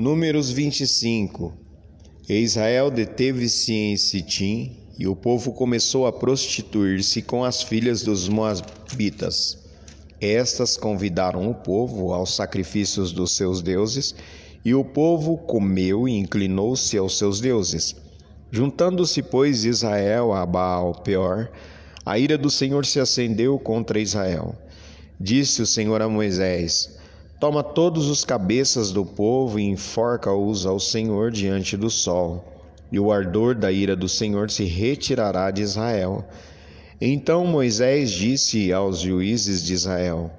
Números 25 E Israel deteve-se em Sitim, e o povo começou a prostituir-se com as filhas dos Moabitas. Estas convidaram o povo aos sacrifícios dos seus deuses, e o povo comeu e inclinou-se aos seus deuses. Juntando-se, pois, Israel a Baal Peor, a ira do Senhor se acendeu contra Israel. Disse o Senhor a Moisés: Toma todos os cabeças do povo e enforca-os ao Senhor diante do sol, e o ardor da ira do Senhor se retirará de Israel. Então Moisés disse aos juízes de Israel: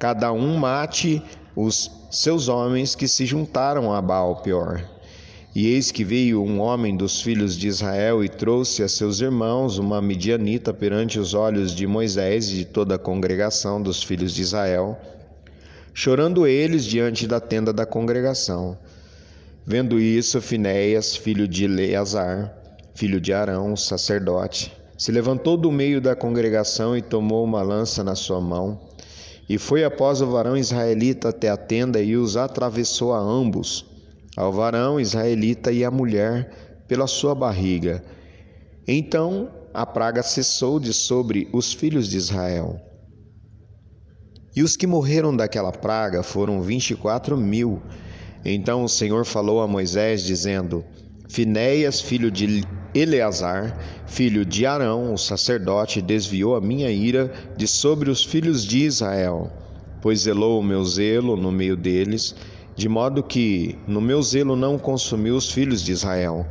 Cada um mate os seus homens que se juntaram a Baal Peor. E eis que veio um homem dos filhos de Israel e trouxe a seus irmãos uma midianita perante os olhos de Moisés e de toda a congregação dos filhos de Israel chorando eles diante da tenda da congregação. Vendo isso, Finéias, filho de Eleazar, filho de Arão, sacerdote, se levantou do meio da congregação e tomou uma lança na sua mão, e foi após o varão israelita até a tenda e os atravessou a ambos, ao varão israelita e à mulher, pela sua barriga. Então a praga cessou de sobre os filhos de Israel. E os que morreram daquela praga foram vinte e quatro mil. Então o Senhor falou a Moisés, dizendo: Finéias, filho de Eleazar, filho de Arão, o sacerdote, desviou a minha ira de sobre os filhos de Israel, pois zelou o meu zelo no meio deles, de modo que no meu zelo não consumiu os filhos de Israel.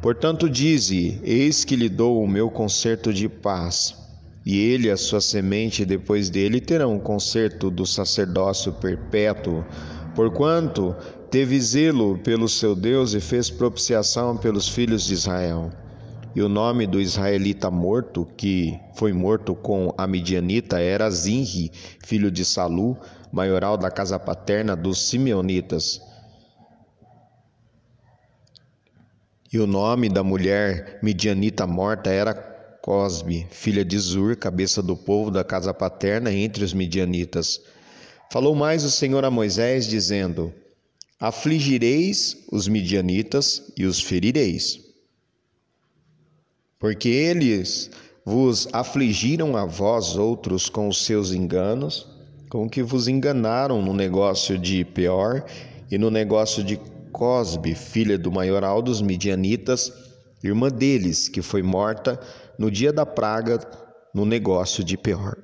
Portanto, dize: Eis que lhe dou o meu concerto de paz e ele e a sua semente depois dele terão um conserto do sacerdócio perpétuo, porquanto teve zelo pelo seu Deus e fez propiciação pelos filhos de Israel. E o nome do israelita morto, que foi morto com a midianita, era Zinri, filho de Salu, maioral da casa paterna dos simeonitas. E o nome da mulher midianita morta era Cosbe, filha de Zur, cabeça do povo da casa paterna entre os midianitas. Falou mais o Senhor a Moisés, dizendo: Afligireis os midianitas e os ferireis. Porque eles vos afligiram a vós outros com os seus enganos, com que vos enganaram no negócio de Peor e no negócio de Cosbe, filha do maioral dos midianitas, irmã deles, que foi morta no dia da praga no negócio de Peor.